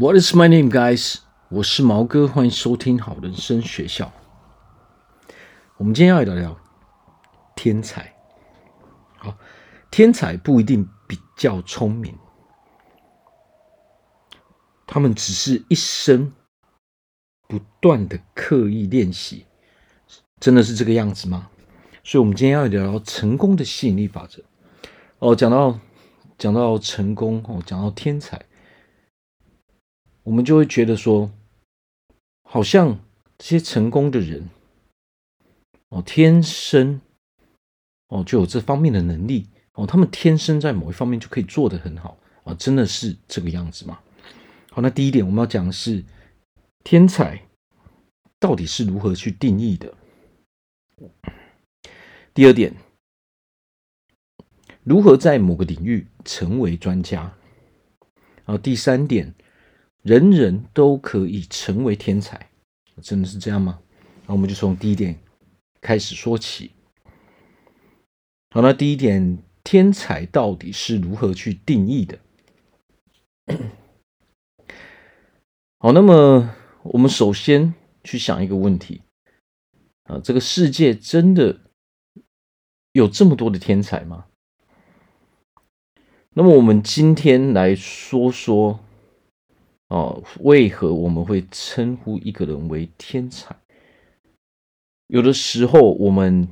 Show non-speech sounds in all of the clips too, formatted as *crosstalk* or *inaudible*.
What is my name, guys？我是毛哥，欢迎收听好人生学校。我们今天要聊聊天才。好，天才不一定比较聪明，他们只是一生不断的刻意练习，真的是这个样子吗？所以，我们今天要聊聊成功的吸引力法则。哦，讲到讲到成功，哦，讲到天才。我们就会觉得说，好像这些成功的人，哦，天生哦就有这方面的能力哦，他们天生在某一方面就可以做得很好啊，真的是这个样子吗？好，那第一点我们要讲的是天才到底是如何去定义的。第二点，如何在某个领域成为专家？然后第三点。人人都可以成为天才，真的是这样吗？那我们就从第一点开始说起。好，那第一点，天才到底是如何去定义的？*coughs* 好，那么我们首先去想一个问题啊，这个世界真的有这么多的天才吗？那么我们今天来说说。哦，为何我们会称呼一个人为天才？有的时候，我们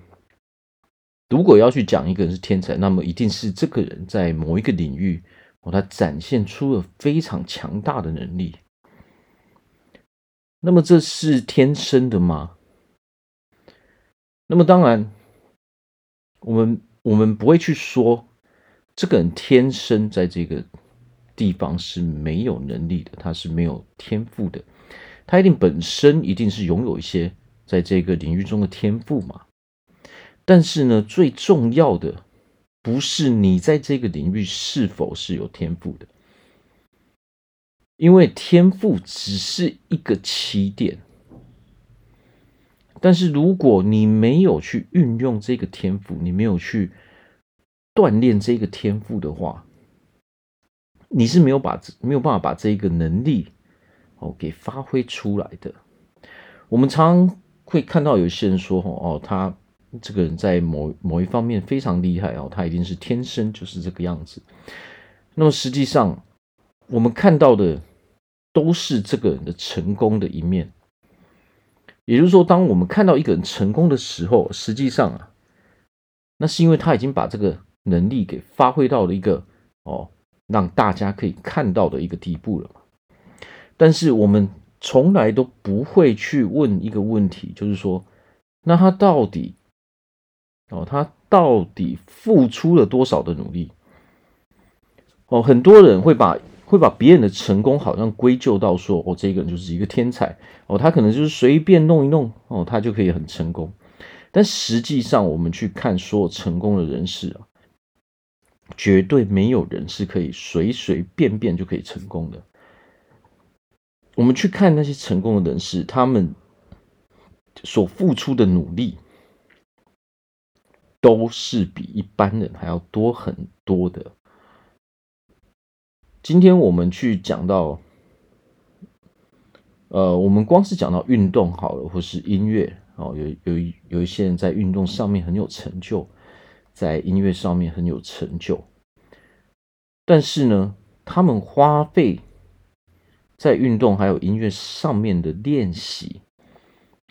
如果要去讲一个人是天才，那么一定是这个人在某一个领域，哦，他展现出了非常强大的能力。那么这是天生的吗？那么当然，我们我们不会去说这个人天生在这个。地方是没有能力的，他是没有天赋的，他一定本身一定是拥有一些在这个领域中的天赋嘛。但是呢，最重要的不是你在这个领域是否是有天赋的，因为天赋只是一个起点。但是如果你没有去运用这个天赋，你没有去锻炼这个天赋的话，你是没有把没有办法把这一个能力哦给发挥出来的。我们常常会看到有些人说哦，他这个人在某某一方面非常厉害哦，他一定是天生就是这个样子。那么实际上，我们看到的都是这个人的成功的一面。也就是说，当我们看到一个人成功的时候，实际上啊，那是因为他已经把这个能力给发挥到了一个哦。让大家可以看到的一个地步了嘛。但是我们从来都不会去问一个问题，就是说，那他到底哦，他到底付出了多少的努力？哦，很多人会把会把别人的成功好像归咎到说，哦，这个人就是一个天才，哦，他可能就是随便弄一弄，哦，他就可以很成功。但实际上，我们去看所有成功的人士啊。绝对没有人是可以随随便便就可以成功的。我们去看那些成功的人士，他们所付出的努力，都是比一般人还要多很多的。今天我们去讲到，呃，我们光是讲到运动好了，或是音乐哦，有有有一些人在运动上面很有成就。在音乐上面很有成就，但是呢，他们花费在运动还有音乐上面的练习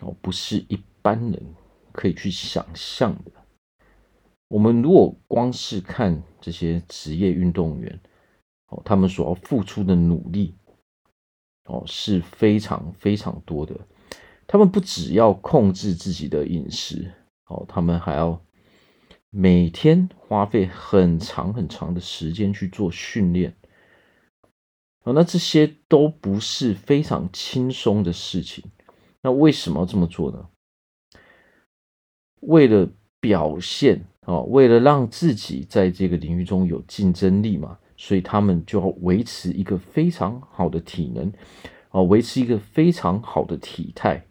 哦，不是一般人可以去想象的。我们如果光是看这些职业运动员哦，他们所要付出的努力哦，是非常非常多的。他们不只要控制自己的饮食哦，他们还要。每天花费很长很长的时间去做训练，哦，那这些都不是非常轻松的事情。那为什么要这么做呢？为了表现啊，为了让自己在这个领域中有竞争力嘛，所以他们就要维持一个非常好的体能，啊，维持一个非常好的体态。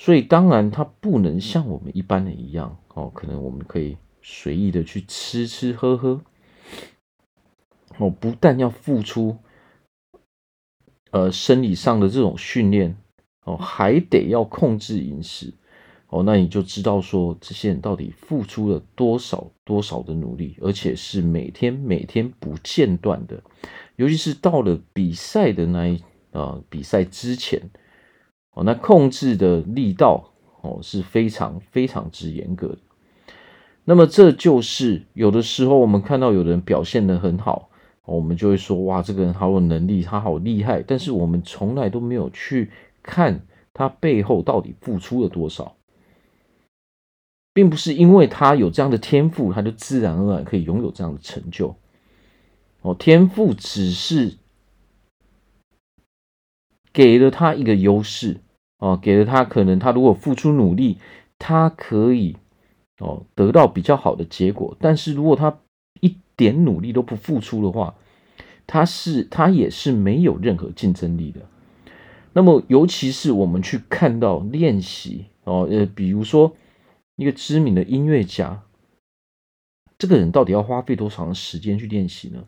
所以当然，他不能像我们一般的一样哦，可能我们可以随意的去吃吃喝喝。哦，不但要付出呃生理上的这种训练哦，还得要控制饮食。哦，那你就知道说这些人到底付出了多少多少的努力，而且是每天每天不间断的，尤其是到了比赛的那一啊、呃、比赛之前哦，那控制的力道哦是非常非常之严格的。那么这就是有的时候我们看到有人表现得很好，我们就会说哇，这个人好有能力，他好厉害。但是我们从来都没有去看他背后到底付出了多少，并不是因为他有这样的天赋，他就自然而然可以拥有这样的成就。哦，天赋只是给了他一个优势，哦，给了他可能他如果付出努力，他可以。哦，得到比较好的结果，但是如果他一点努力都不付出的话，他是他也是没有任何竞争力的。那么，尤其是我们去看到练习哦，呃，比如说一个知名的音乐家，这个人到底要花费多长时间去练习呢？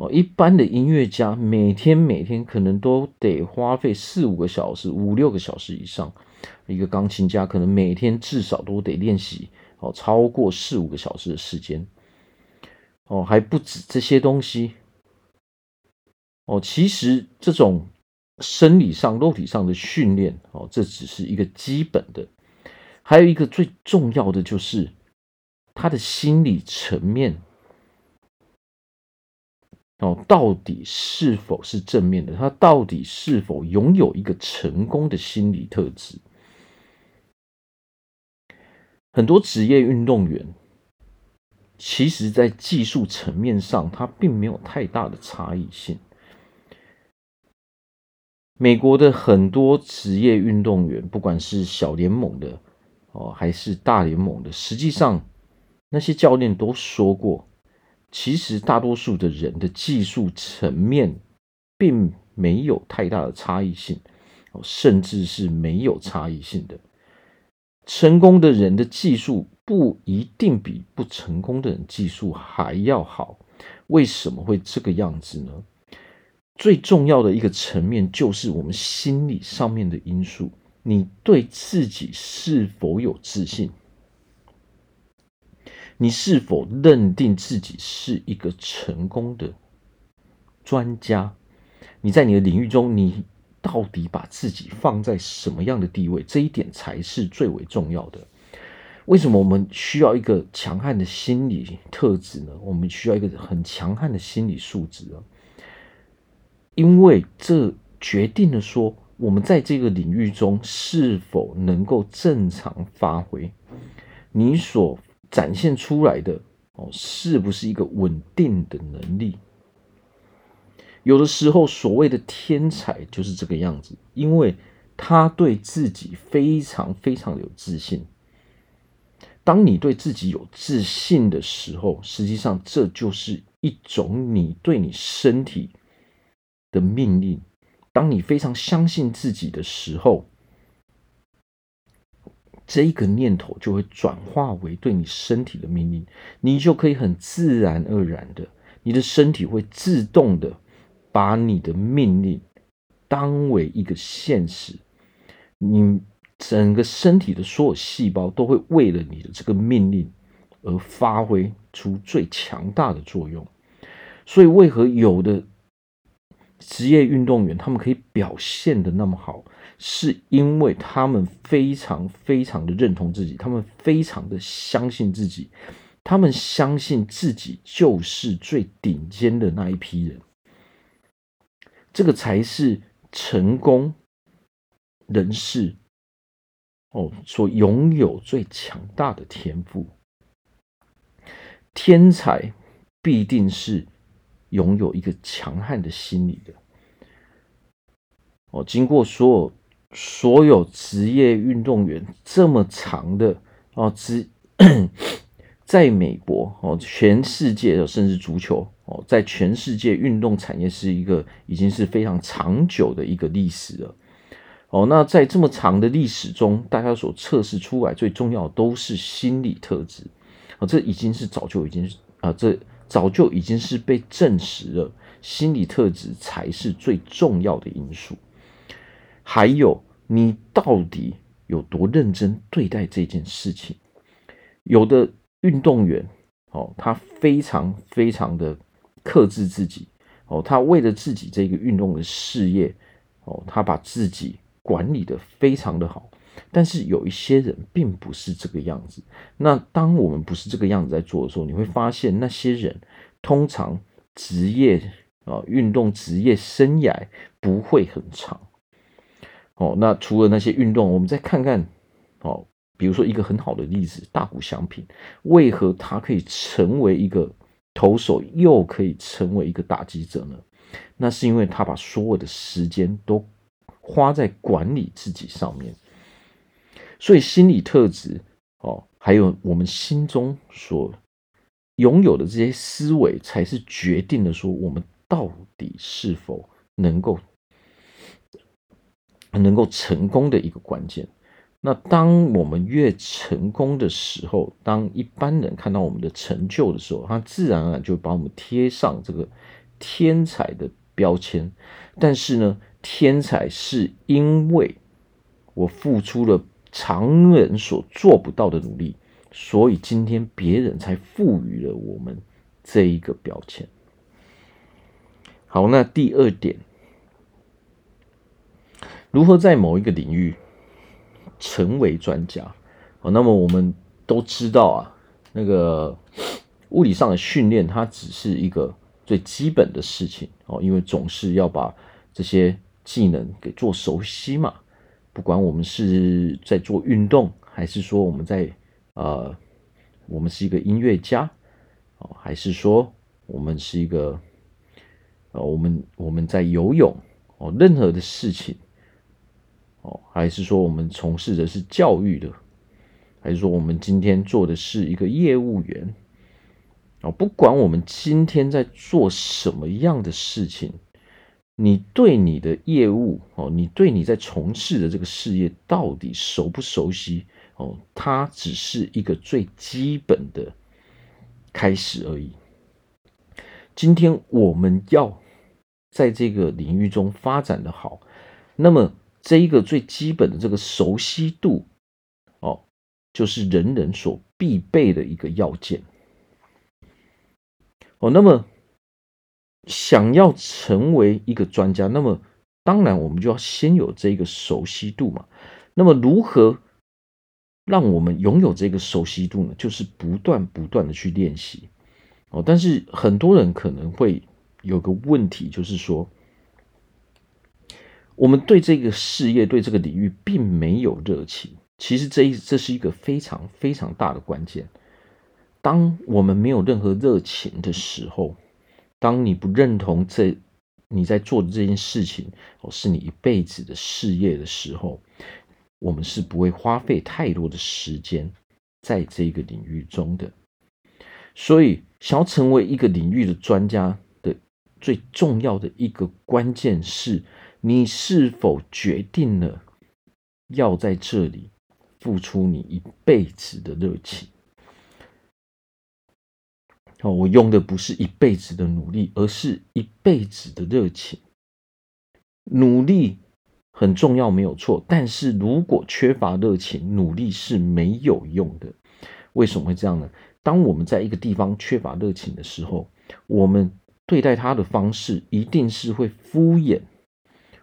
哦，一般的音乐家每天每天可能都得花费四五个小时、五六个小时以上。一个钢琴家可能每天至少都得练习哦，超过四五个小时的时间哦，还不止这些东西哦。其实这种生理上、肉体上的训练哦，这只是一个基本的，还有一个最重要的就是他的心理层面哦，到底是否是正面的？他到底是否拥有一个成功的心理特质？很多职业运动员，其实在技术层面上，他并没有太大的差异性。美国的很多职业运动员，不管是小联盟的哦，还是大联盟的，实际上那些教练都说过，其实大多数的人的技术层面并没有太大的差异性，甚至是没有差异性的。成功的人的技术不一定比不成功的人技术还要好，为什么会这个样子呢？最重要的一个层面就是我们心理上面的因素，你对自己是否有自信？你是否认定自己是一个成功的专家？你在你的领域中，你。到底把自己放在什么样的地位？这一点才是最为重要的。为什么我们需要一个强悍的心理特质呢？我们需要一个很强悍的心理素质啊！因为这决定了说我们在这个领域中是否能够正常发挥，你所展现出来的哦，是不是一个稳定的能力？有的时候，所谓的天才就是这个样子，因为他对自己非常非常有自信。当你对自己有自信的时候，实际上这就是一种你对你身体的命令。当你非常相信自己的时候，这一个念头就会转化为对你身体的命令，你就可以很自然而然的，你的身体会自动的。把你的命令当为一个现实，你整个身体的所有细胞都会为了你的这个命令而发挥出最强大的作用。所以，为何有的职业运动员他们可以表现的那么好，是因为他们非常非常的认同自己，他们非常的相信自己，他们相信自己就是最顶尖的那一批人。这个才是成功人士哦，所拥有最强大的天赋。天才必定是拥有一个强悍的心理的。哦，经过所有所有职业运动员这么长的哦，职 *clears throat* 在美国哦，全世界的甚至足球。哦，在全世界运动产业是一个已经是非常长久的一个历史了。哦，那在这么长的历史中，大家所测试出来最重要的都是心理特质。哦，这已经是早就已经啊，这早就已经是被证实了，心理特质才是最重要的因素。还有，你到底有多认真对待这件事情？有的运动员，哦，他非常非常的克制自己，哦，他为了自己这个运动的事业，哦，他把自己管理的非常的好。但是有一些人并不是这个样子。那当我们不是这个样子在做的时候，你会发现那些人通常职业啊，运动职业生涯不会很长。哦，那除了那些运动，我们再看看哦，比如说一个很好的例子，大谷翔平，为何他可以成为一个投手，又可以成为一个打击者呢？那是因为他把所有的时间都花在管理自己上面。所以心理特质哦，还有我们心中所拥有的这些思维，才是决定了说我们到底是否能够能够成功的一个关键。那当我们越成功的时候，当一般人看到我们的成就的时候，他自然而然就把我们贴上这个天才的标签。但是呢，天才是因为我付出了。常人所做不到的努力，所以今天别人才赋予了我们这一个标签。好，那第二点，如何在某一个领域成为专家？哦，那么我们都知道啊，那个物理上的训练，它只是一个最基本的事情哦，因为总是要把这些技能给做熟悉嘛。不管我们是在做运动，还是说我们在呃，我们是一个音乐家哦，还是说我们是一个呃，我们我们在游泳哦，任何的事情哦，还是说我们从事的是教育的，还是说我们今天做的是一个业务员哦，不管我们今天在做什么样的事情。你对你的业务哦，你对你在从事的这个事业到底熟不熟悉哦？它只是一个最基本的开始而已。今天我们要在这个领域中发展的好，那么这一个最基本的这个熟悉度哦，就是人人所必备的一个要件哦。那么。想要成为一个专家，那么当然我们就要先有这个熟悉度嘛。那么如何让我们拥有这个熟悉度呢？就是不断不断的去练习哦。但是很多人可能会有个问题，就是说我们对这个事业、对这个领域并没有热情。其实这一这是一个非常非常大的关键。当我们没有任何热情的时候，当你不认同这你在做的这件事情哦，是你一辈子的事业的时候，我们是不会花费太多的时间在这个领域中的。所以，想要成为一个领域的专家的最重要的一个关键是，你是否决定了要在这里付出你一辈子的热情。哦，我用的不是一辈子的努力，而是一辈子的热情。努力很重要，没有错。但是如果缺乏热情，努力是没有用的。为什么会这样呢？当我们在一个地方缺乏热情的时候，我们对待他的方式一定是会敷衍。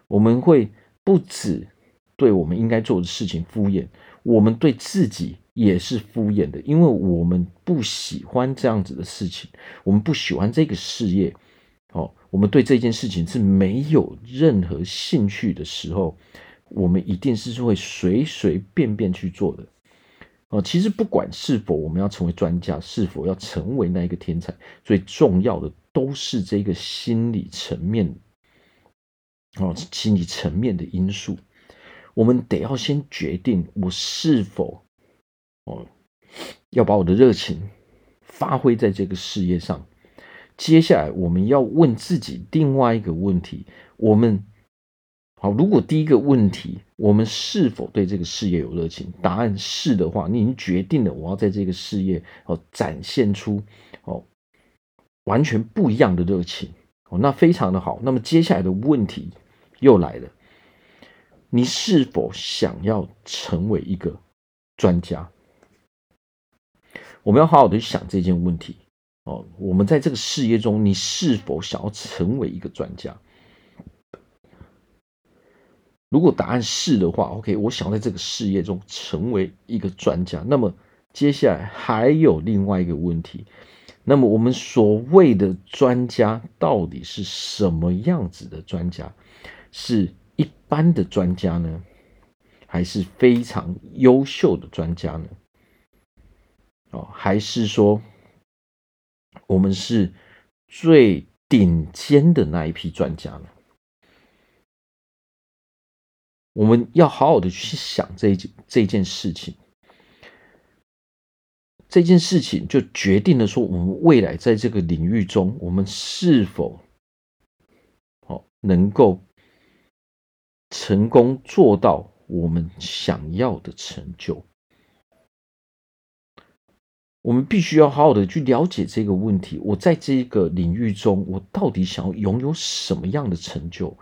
我们会不止对我们应该做的事情敷衍，我们对自己。也是敷衍的，因为我们不喜欢这样子的事情，我们不喜欢这个事业，哦，我们对这件事情是没有任何兴趣的时候，我们一定是会随随便便去做的，哦，其实不管是否我们要成为专家，是否要成为那一个天才，最重要的都是这个心理层面，哦，心理层面的因素，我们得要先决定我是否。哦，要把我的热情发挥在这个事业上。接下来，我们要问自己另外一个问题：我们好，如果第一个问题，我们是否对这个事业有热情？答案是的话，你已经决定了，我要在这个事业哦展现出哦完全不一样的热情哦，那非常的好。那么接下来的问题又来了，你是否想要成为一个专家？我们要好好的去想这件问题哦。我们在这个事业中，你是否想要成为一个专家？如果答案是的话，OK，我想在这个事业中成为一个专家。那么接下来还有另外一个问题，那么我们所谓的专家到底是什么样子的专家？是一般的专家呢，还是非常优秀的专家呢？哦，还是说我们是最顶尖的那一批专家呢？我们要好好的去想这一件这件事情，这件事情就决定了说，我们未来在这个领域中，我们是否哦能够成功做到我们想要的成就。我们必须要好好的去了解这个问题。我在这个领域中，我到底想要拥有什么样的成就？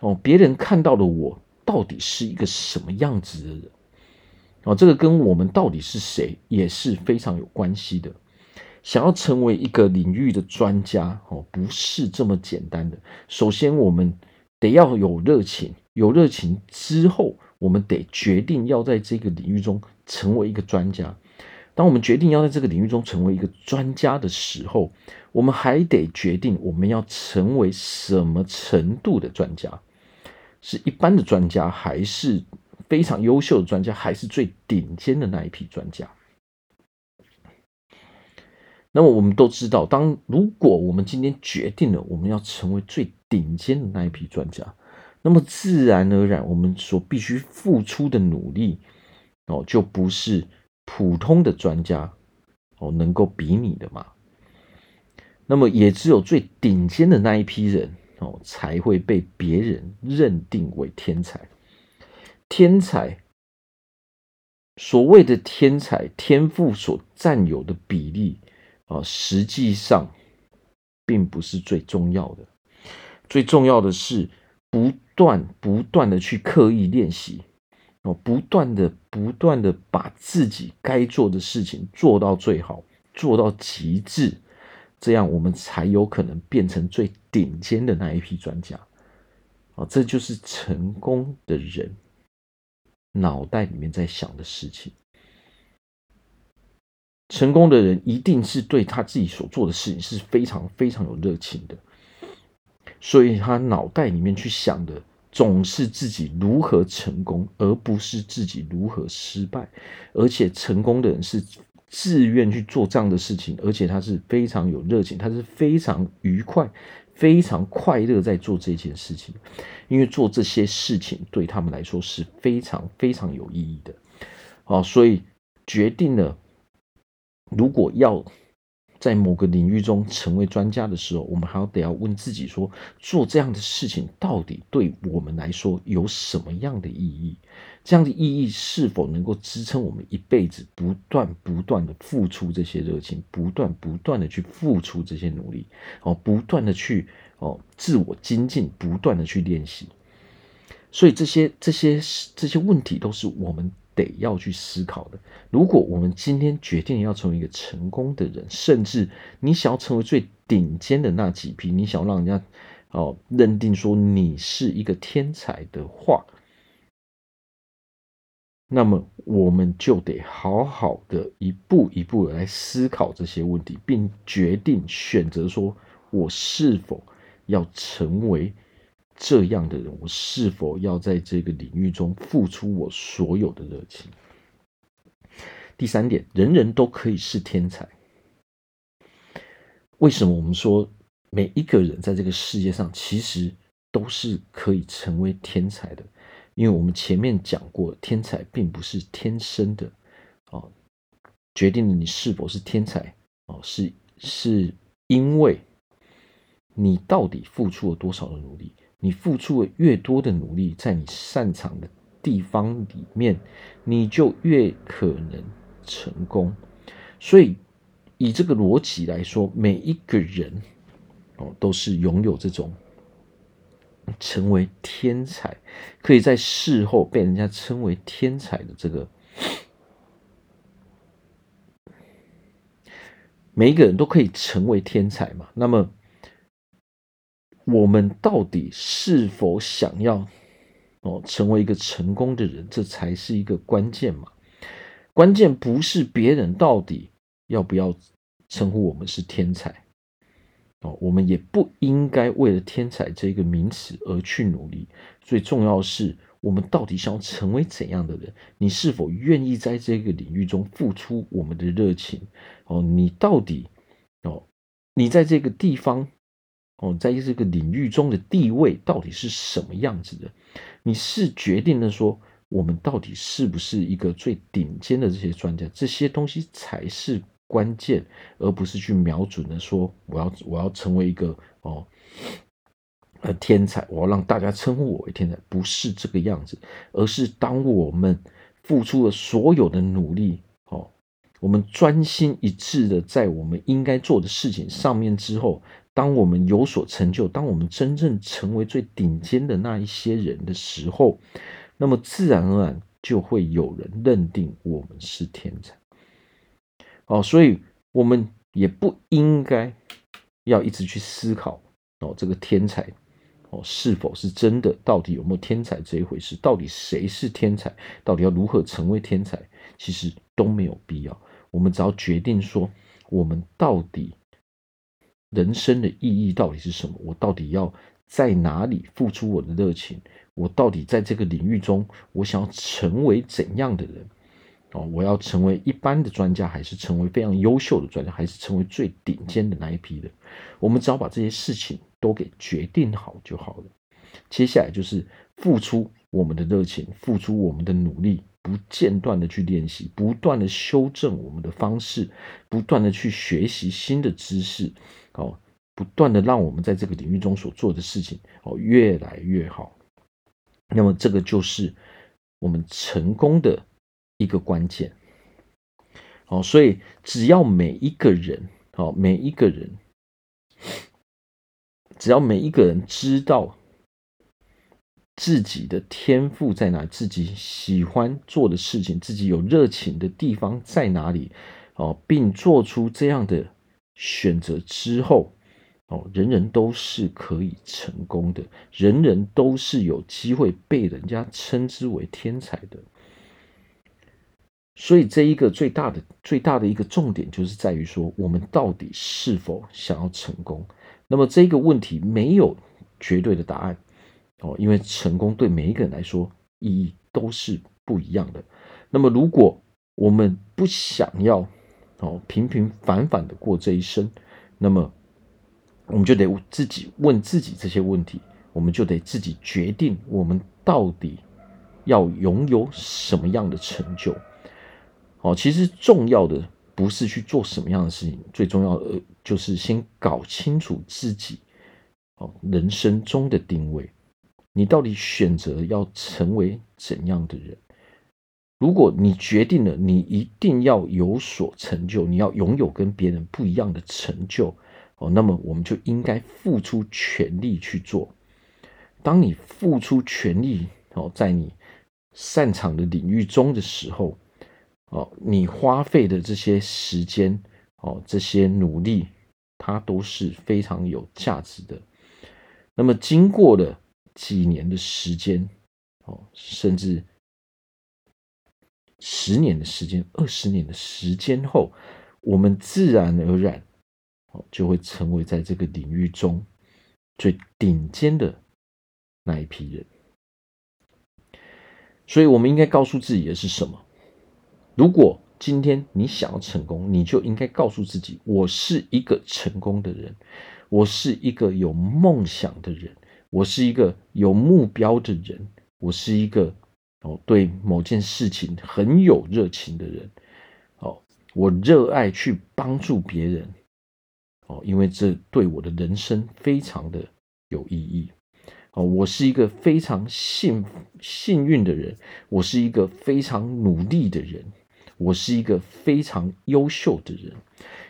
哦，别人看到的我。到底是一个什么样子的人？哦，这个跟我们到底是谁也是非常有关系的。想要成为一个领域的专家，哦，不是这么简单的。首先，我们得要有热情，有热情之后，我们得决定要在这个领域中成为一个专家。当我们决定要在这个领域中成为一个专家的时候，我们还得决定我们要成为什么程度的专家。是一般的专家，还是非常优秀的专家，还是最顶尖的那一批专家？那么我们都知道，当如果我们今天决定了我们要成为最顶尖的那一批专家，那么自然而然，我们所必须付出的努力哦，就不是普通的专家哦能够比拟的嘛。那么也只有最顶尖的那一批人。哦，才会被别人认定为天才。天才，所谓的天才，天赋所占有的比例啊，实际上并不是最重要的。最重要的是不断不断的去刻意练习，哦，不断的不断的把自己该做的事情做到最好，做到极致。这样我们才有可能变成最顶尖的那一批专家，啊，这就是成功的人脑袋里面在想的事情。成功的人一定是对他自己所做的事情是非常非常有热情的，所以他脑袋里面去想的总是自己如何成功，而不是自己如何失败。而且成功的人是。自愿去做这样的事情，而且他是非常有热情，他是非常愉快、非常快乐在做这件事情，因为做这些事情对他们来说是非常非常有意义的。好，所以决定了，如果要。在某个领域中成为专家的时候，我们还要得要问自己说：做这样的事情到底对我们来说有什么样的意义？这样的意义是否能够支撑我们一辈子不断不断的付出这些热情，不断不断的去付出这些努力，哦，不断的去哦自我精进，不断的去练习。所以这些这些这些问题都是我们。得要去思考的。如果我们今天决定要成为一个成功的人，甚至你想要成为最顶尖的那几批，你想让人家哦认定说你是一个天才的话，那么我们就得好好的一步一步的来思考这些问题，并决定选择说我是否要成为。这样的人，我是否要在这个领域中付出我所有的热情？第三点，人人都可以是天才。为什么我们说每一个人在这个世界上其实都是可以成为天才的？因为我们前面讲过，天才并不是天生的哦，决定了你是否是天才哦，是是因为你到底付出了多少的努力。你付出了越多的努力，在你擅长的地方里面，你就越可能成功。所以，以这个逻辑来说，每一个人哦都是拥有这种成为天才，可以在事后被人家称为天才的这个，每一个人都可以成为天才嘛。那么，我们到底是否想要哦成为一个成功的人？这才是一个关键嘛。关键不是别人到底。要不要称呼我们是天才？哦，我们也不应该为了天才这个名词而去努力。最重要的是，我们到底想要成为怎样的人？你是否愿意在这个领域中付出我们的热情？哦，你到底哦，你在这个地方哦，在这个领域中的地位到底是什么样子的？你是决定了说，我们到底是不是一个最顶尖的这些专家？这些东西才是。关键，而不是去瞄准的说，我要我要成为一个哦呃天才，我要让大家称呼我为天才，不是这个样子，而是当我们付出了所有的努力，哦，我们专心一致的在我们应该做的事情上面之后，当我们有所成就，当我们真正成为最顶尖的那一些人的时候，那么自然而然就会有人认定我们是天才。哦，所以我们也不应该要一直去思考哦，这个天才哦是否是真的？到底有没有天才这一回事？到底谁是天才？到底要如何成为天才？其实都没有必要。我们只要决定说，我们到底人生的意义到底是什么？我到底要在哪里付出我的热情？我到底在这个领域中，我想要成为怎样的人？哦，我要成为一般的专家，还是成为非常优秀的专家，还是成为最顶尖的那一批的？我们只要把这些事情都给决定好就好了。接下来就是付出我们的热情，付出我们的努力，不间断的去练习，不断的修正我们的方式，不断的去学习新的知识，哦，不断的让我们在这个领域中所做的事情哦越来越好。那么这个就是我们成功的。一个关键，好，所以只要每一个人，好，每一个人，只要每一个人知道自己的天赋在哪，自己喜欢做的事情，自己有热情的地方在哪里，哦，并做出这样的选择之后，哦，人人都是可以成功的，人人都是有机会被人家称之为天才的。所以，这一个最大的、最大的一个重点，就是在于说，我们到底是否想要成功？那么，这个问题没有绝对的答案哦，因为成功对每一个人来说意义都是不一样的。那么，如果我们不想要哦平平凡凡的过这一生，那么我们就得自己问自己这些问题，我们就得自己决定，我们到底要拥有什么样的成就。哦，其实重要的不是去做什么样的事情，最重要的就是先搞清楚自己哦人生中的定位。你到底选择要成为怎样的人？如果你决定了你一定要有所成就，你要拥有跟别人不一样的成就哦，那么我们就应该付出全力去做。当你付出全力哦，在你擅长的领域中的时候。哦，你花费的这些时间，哦，这些努力，它都是非常有价值的。那么，经过了几年的时间，哦，甚至十年的时间、二十年的时间后，我们自然而然，就会成为在这个领域中最顶尖的那一批人。所以，我们应该告诉自己的是什么？如果今天你想要成功，你就应该告诉自己：我是一个成功的人，我是一个有梦想的人，我是一个有目标的人，我是一个哦对某件事情很有热情的人。哦，我热爱去帮助别人。哦，因为这对我的人生非常的有意义。哦，我是一个非常幸幸运的人，我是一个非常努力的人。我是一个非常优秀的人，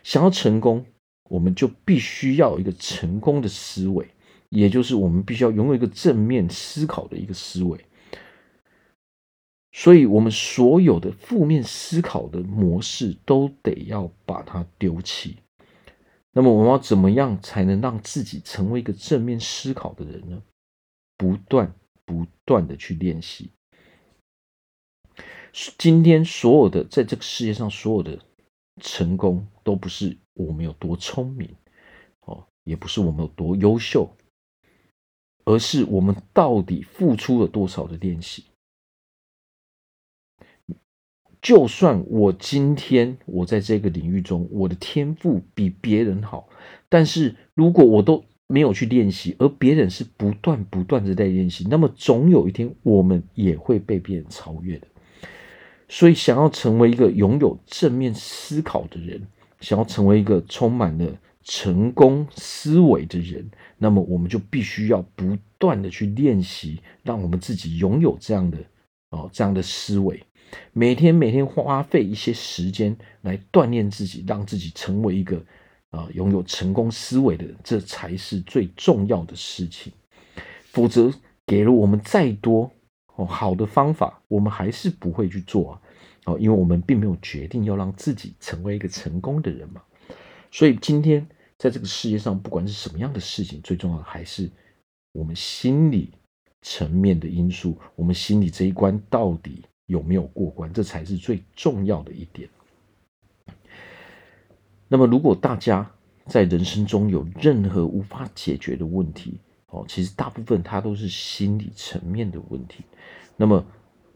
想要成功，我们就必须要有一个成功的思维，也就是我们必须要拥有一个正面思考的一个思维。所以，我们所有的负面思考的模式都得要把它丢弃。那么，我们要怎么样才能让自己成为一个正面思考的人呢？不断、不断的去练习。今天所有的在这个世界上所有的成功，都不是我们有多聪明，哦，也不是我们有多优秀，而是我们到底付出了多少的练习。就算我今天我在这个领域中，我的天赋比别人好，但是如果我都没有去练习，而别人是不断不断的在练习，那么总有一天我们也会被别人超越的。所以，想要成为一个拥有正面思考的人，想要成为一个充满了成功思维的人，那么我们就必须要不断的去练习，让我们自己拥有这样的哦这样的思维。每天每天花费一些时间来锻炼自己，让自己成为一个啊拥有成功思维的人，这才是最重要的事情。否则，给了我们再多哦好的方法，我们还是不会去做啊。哦，因为我们并没有决定要让自己成为一个成功的人嘛。所以今天在这个世界上，不管是什么样的事情，最重要的还是我们心理层面的因素，我们心理这一关到底。有没有过关？这才是最重要的一点。那么，如果大家在人生中有任何无法解决的问题，哦，其实大部分它都是心理层面的问题。那么，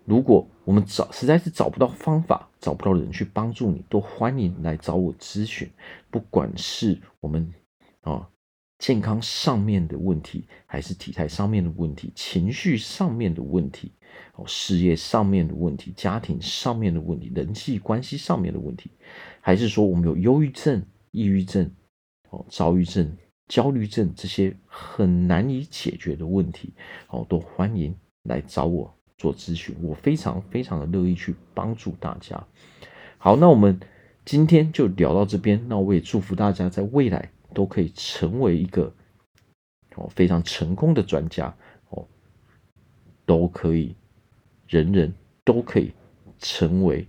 如果我们找实在是找不到方法，找不到人去帮助你，都欢迎来找我咨询。不管是我们啊。健康上面的问题，还是体态上面的问题，情绪上面的问题，哦，事业上面的问题，家庭上面的问题，人际关系上面的问题，还是说我们有忧郁症、抑郁症、哦，躁郁症、焦虑症这些很难以解决的问题，哦，都欢迎来找我做咨询，我非常非常的乐意去帮助大家。好，那我们今天就聊到这边，那我也祝福大家在未来。都可以成为一个哦非常成功的专家哦，都可以，人人都可以成为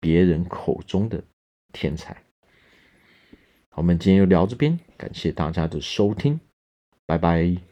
别人口中的天才。好，我们今天就聊这边，感谢大家的收听，拜拜。